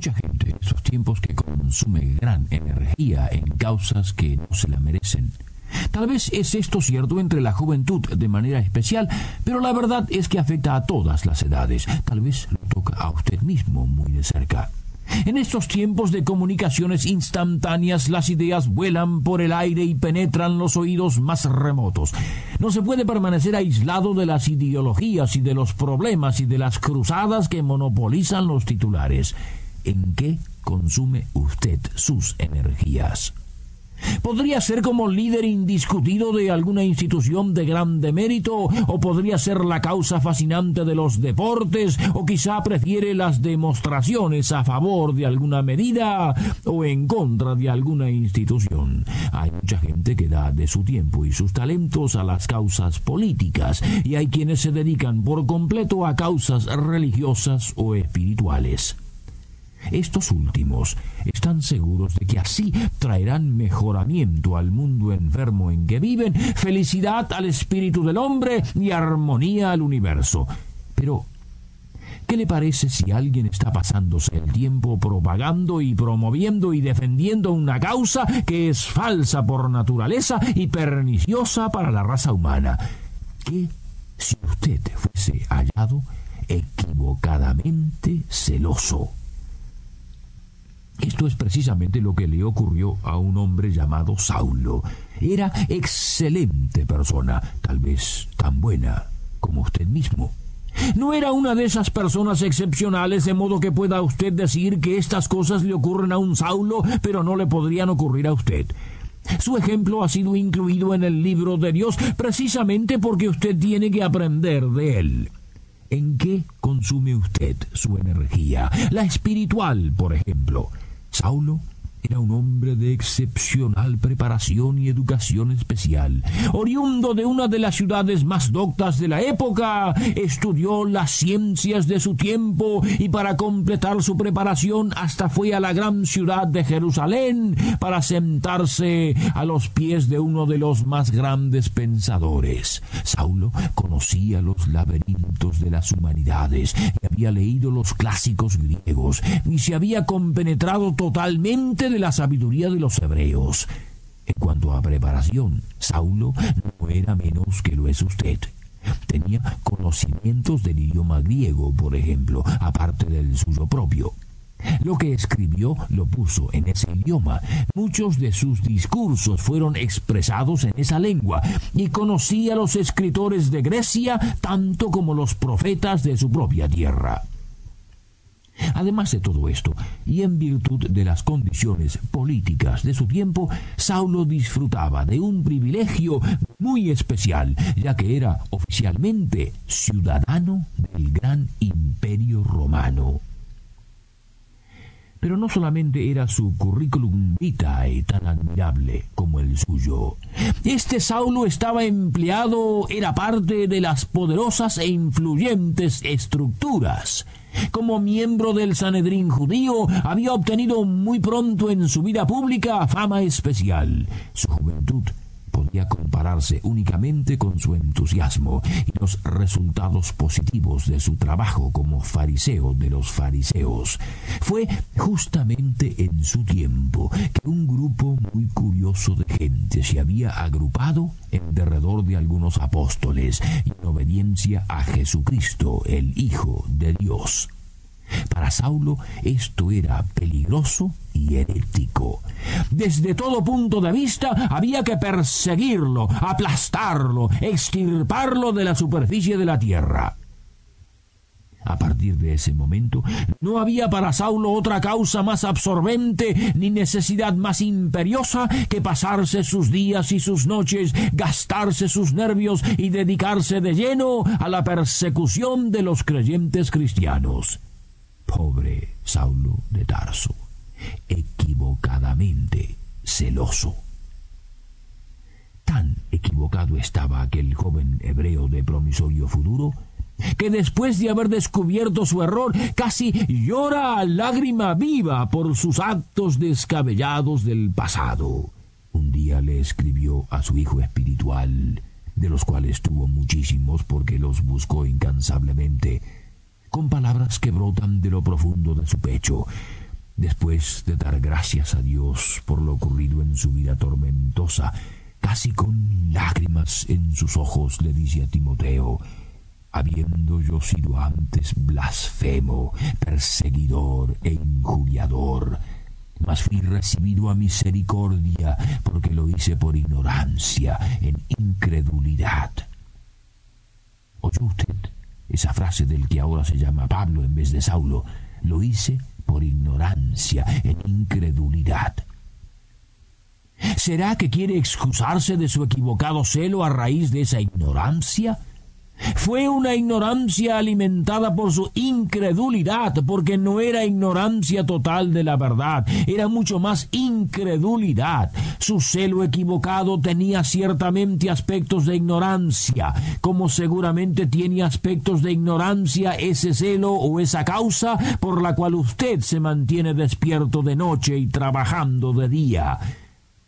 Mucha gente en estos tiempos que consume gran energía en causas que no se la merecen. Tal vez es esto cierto entre la juventud de manera especial, pero la verdad es que afecta a todas las edades. Tal vez lo toca a usted mismo muy de cerca. En estos tiempos de comunicaciones instantáneas, las ideas vuelan por el aire y penetran los oídos más remotos. No se puede permanecer aislado de las ideologías y de los problemas y de las cruzadas que monopolizan los titulares en qué consume usted sus energías. Podría ser como líder indiscutido de alguna institución de grande mérito, o podría ser la causa fascinante de los deportes, o quizá prefiere las demostraciones a favor de alguna medida o en contra de alguna institución. Hay mucha gente que da de su tiempo y sus talentos a las causas políticas, y hay quienes se dedican por completo a causas religiosas o espirituales. Estos últimos están seguros de que así traerán mejoramiento al mundo enfermo en que viven, felicidad al espíritu del hombre y armonía al universo. Pero, ¿qué le parece si alguien está pasándose el tiempo propagando y promoviendo y defendiendo una causa que es falsa por naturaleza y perniciosa para la raza humana? ¿Qué si usted fuese hallado equivocadamente celoso? Esto es precisamente lo que le ocurrió a un hombre llamado Saulo. Era excelente persona, tal vez tan buena como usted mismo. No era una de esas personas excepcionales de modo que pueda usted decir que estas cosas le ocurren a un Saulo, pero no le podrían ocurrir a usted. Su ejemplo ha sido incluido en el libro de Dios precisamente porque usted tiene que aprender de él. ¿En qué consume usted su energía? La espiritual, por ejemplo. Saulo era un hombre de excepcional preparación y educación especial. Oriundo de una de las ciudades más doctas de la época, estudió las ciencias de su tiempo y para completar su preparación hasta fue a la gran ciudad de Jerusalén para sentarse a los pies de uno de los más grandes pensadores. Saulo conocía los laberintos de las humanidades y había leído los clásicos griegos y se había compenetrado totalmente de la sabiduría de los hebreos. En cuanto a preparación, Saulo no era menos que lo es usted. Tenía conocimientos del idioma griego, por ejemplo, aparte del suyo propio. Lo que escribió lo puso en ese idioma. Muchos de sus discursos fueron expresados en esa lengua y conocía a los escritores de Grecia tanto como los profetas de su propia tierra. Además de todo esto, y en virtud de las condiciones políticas de su tiempo, Saulo disfrutaba de un privilegio muy especial, ya que era oficialmente ciudadano del gran imperio romano. Pero no solamente era su currículum vitae tan admirable como el suyo. Este Saulo estaba empleado, era parte de las poderosas e influyentes estructuras como miembro del Sanedrín judío, había obtenido muy pronto en su vida pública fama especial. Su juventud podía compararse únicamente con su entusiasmo y los resultados positivos de su trabajo como fariseo de los fariseos. Fue justamente en su tiempo que un grupo muy curioso de gente se había agrupado en derredor de algunos apóstoles en obediencia a Jesucristo, el Hijo de Dios. Para Saulo esto era peligroso y herético. Desde todo punto de vista había que perseguirlo, aplastarlo, extirparlo de la superficie de la tierra. A partir de ese momento, no había para Saulo otra causa más absorbente ni necesidad más imperiosa que pasarse sus días y sus noches, gastarse sus nervios y dedicarse de lleno a la persecución de los creyentes cristianos. Pobre Saulo de Tarso. equivocadamente celoso. Tan equivocado estaba aquel joven hebreo de promisorio futuro que después de haber descubierto su error casi llora a lágrima viva por sus actos descabellados del pasado. Un día le escribió a su hijo espiritual, de los cuales tuvo muchísimos porque los buscó incansablemente, con palabras que brotan de lo profundo de su pecho, después de dar gracias a Dios por lo ocurrido en su vida tormentosa, casi con lágrimas en sus ojos, le dice a Timoteo, habiendo yo sido antes blasfemo, perseguidor e injuriador, mas fui recibido a misericordia porque lo hice por ignorancia, en incredulidad. ¿Oyó usted esa frase del que ahora se llama Pablo en vez de Saulo? Lo hice por ignorancia, en incredulidad. ¿Será que quiere excusarse de su equivocado celo a raíz de esa ignorancia? Fue una ignorancia alimentada por su incredulidad, porque no era ignorancia total de la verdad, era mucho más incredulidad. Su celo equivocado tenía ciertamente aspectos de ignorancia, como seguramente tiene aspectos de ignorancia ese celo o esa causa por la cual usted se mantiene despierto de noche y trabajando de día.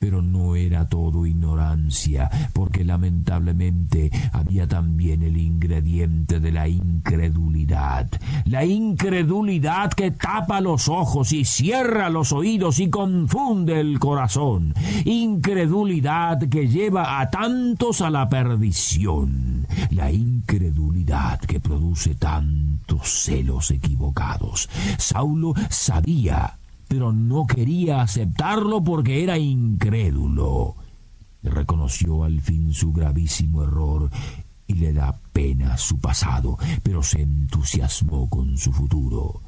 Pero no era todo ignorancia, porque lamentablemente había también el ingrediente de la incredulidad. La incredulidad que tapa los ojos y cierra los oídos y confunde el corazón. Incredulidad que lleva a tantos a la perdición. La incredulidad que produce tantos celos equivocados. Saulo sabía pero no quería aceptarlo porque era incrédulo. Reconoció al fin su gravísimo error y le da pena su pasado, pero se entusiasmó con su futuro.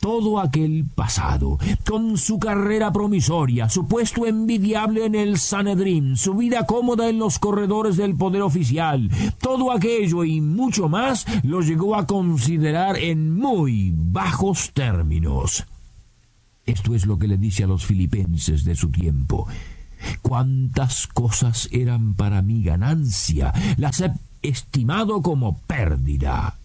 Todo aquel pasado, con su carrera promisoria, su puesto envidiable en el Sanedrín, su vida cómoda en los corredores del poder oficial, todo aquello y mucho más lo llegó a considerar en muy bajos términos. Esto es lo que le dice a los filipenses de su tiempo. Cuántas cosas eran para mí ganancia, las he estimado como pérdida.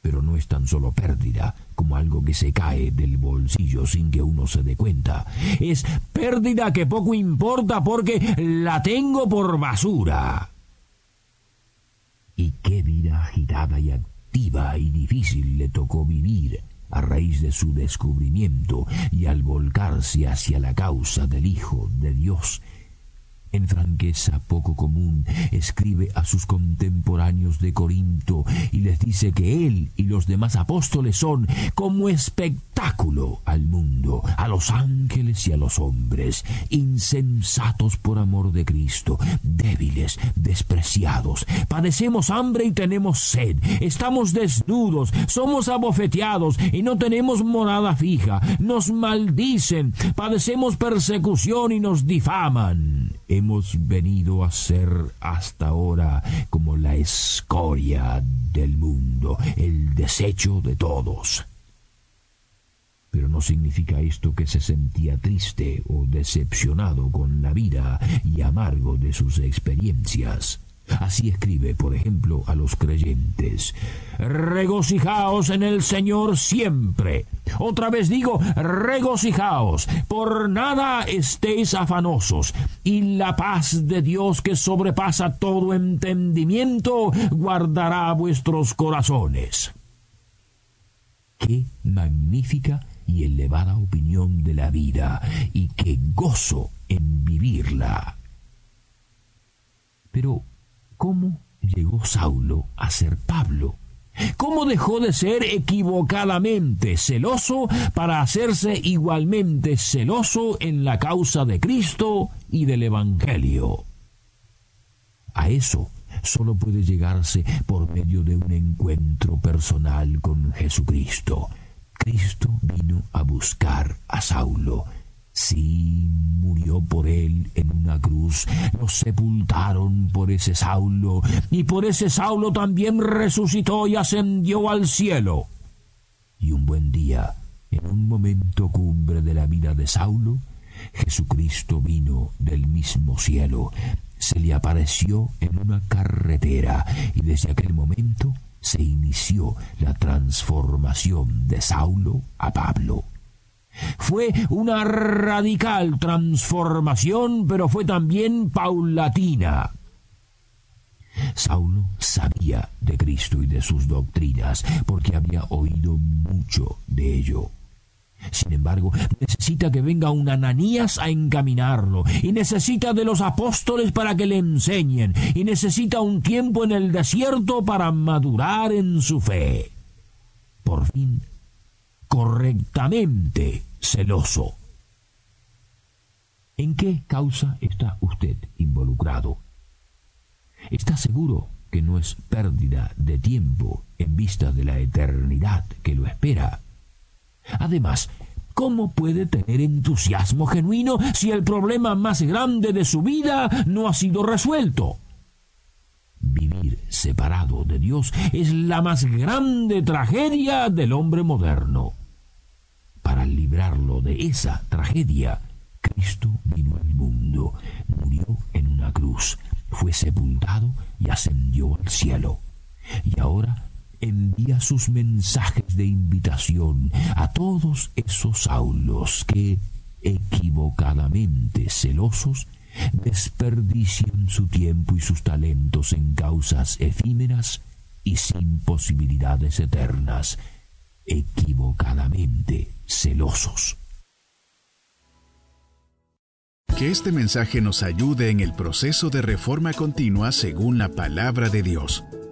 Pero no es tan solo pérdida como algo que se cae del bolsillo sin que uno se dé cuenta. Es pérdida que poco importa porque la tengo por basura. Y qué vida agitada y activa y difícil le tocó vivir a raíz de su descubrimiento y al volcarse hacia la causa del Hijo de Dios. En franqueza poco común, escribe a sus contemporáneos de Corinto y les dice que él y los demás apóstoles son como espectáculo al mundo, a los ángeles y a los hombres, insensatos por amor de Cristo, débiles, despreciados, padecemos hambre y tenemos sed, estamos desnudos, somos abofeteados y no tenemos morada fija, nos maldicen, padecemos persecución y nos difaman. Hemos venido a ser hasta ahora como la escoria del mundo, el desecho de todos. Pero no significa esto que se sentía triste o decepcionado con la vida y amargo de sus experiencias. Así escribe, por ejemplo, a los creyentes, regocijaos en el Señor siempre. Otra vez digo, regocijaos, por nada estéis afanosos, y la paz de Dios que sobrepasa todo entendimiento guardará vuestros corazones. Qué magnífica y elevada opinión de la vida, y qué gozo en vivirla. Pero ¿Cómo llegó Saulo a ser Pablo? ¿Cómo dejó de ser equivocadamente celoso para hacerse igualmente celoso en la causa de Cristo y del Evangelio? A eso solo puede llegarse por medio de un encuentro personal con Jesucristo. Cristo vino a buscar a Saulo Sí, murió por él en una cruz. Lo sepultaron por ese Saulo, y por ese Saulo también resucitó y ascendió al cielo. Y un buen día, en un momento cumbre de la vida de Saulo, Jesucristo vino del mismo cielo, se le apareció en una carretera y desde aquel momento se inició la transformación de Saulo a Pablo. Fue una radical transformación, pero fue también paulatina. Saulo sabía de Cristo y de sus doctrinas, porque había oído mucho de ello. Sin embargo, necesita que venga un Ananías a encaminarlo, y necesita de los apóstoles para que le enseñen, y necesita un tiempo en el desierto para madurar en su fe. Por fin, correctamente celoso. ¿En qué causa está usted involucrado? ¿Está seguro que no es pérdida de tiempo en vista de la eternidad que lo espera? Además, ¿cómo puede tener entusiasmo genuino si el problema más grande de su vida no ha sido resuelto? Vivir separado de Dios es la más grande tragedia del hombre moderno. Para librarlo de esa tragedia, Cristo vino al mundo, murió en una cruz, fue sepultado y ascendió al cielo. Y ahora envía sus mensajes de invitación a todos esos Saulos que, equivocadamente celosos, desperdician su tiempo y sus talentos en causas efímeras y sin posibilidades eternas, equivocadamente celosos. Que este mensaje nos ayude en el proceso de reforma continua según la palabra de Dios.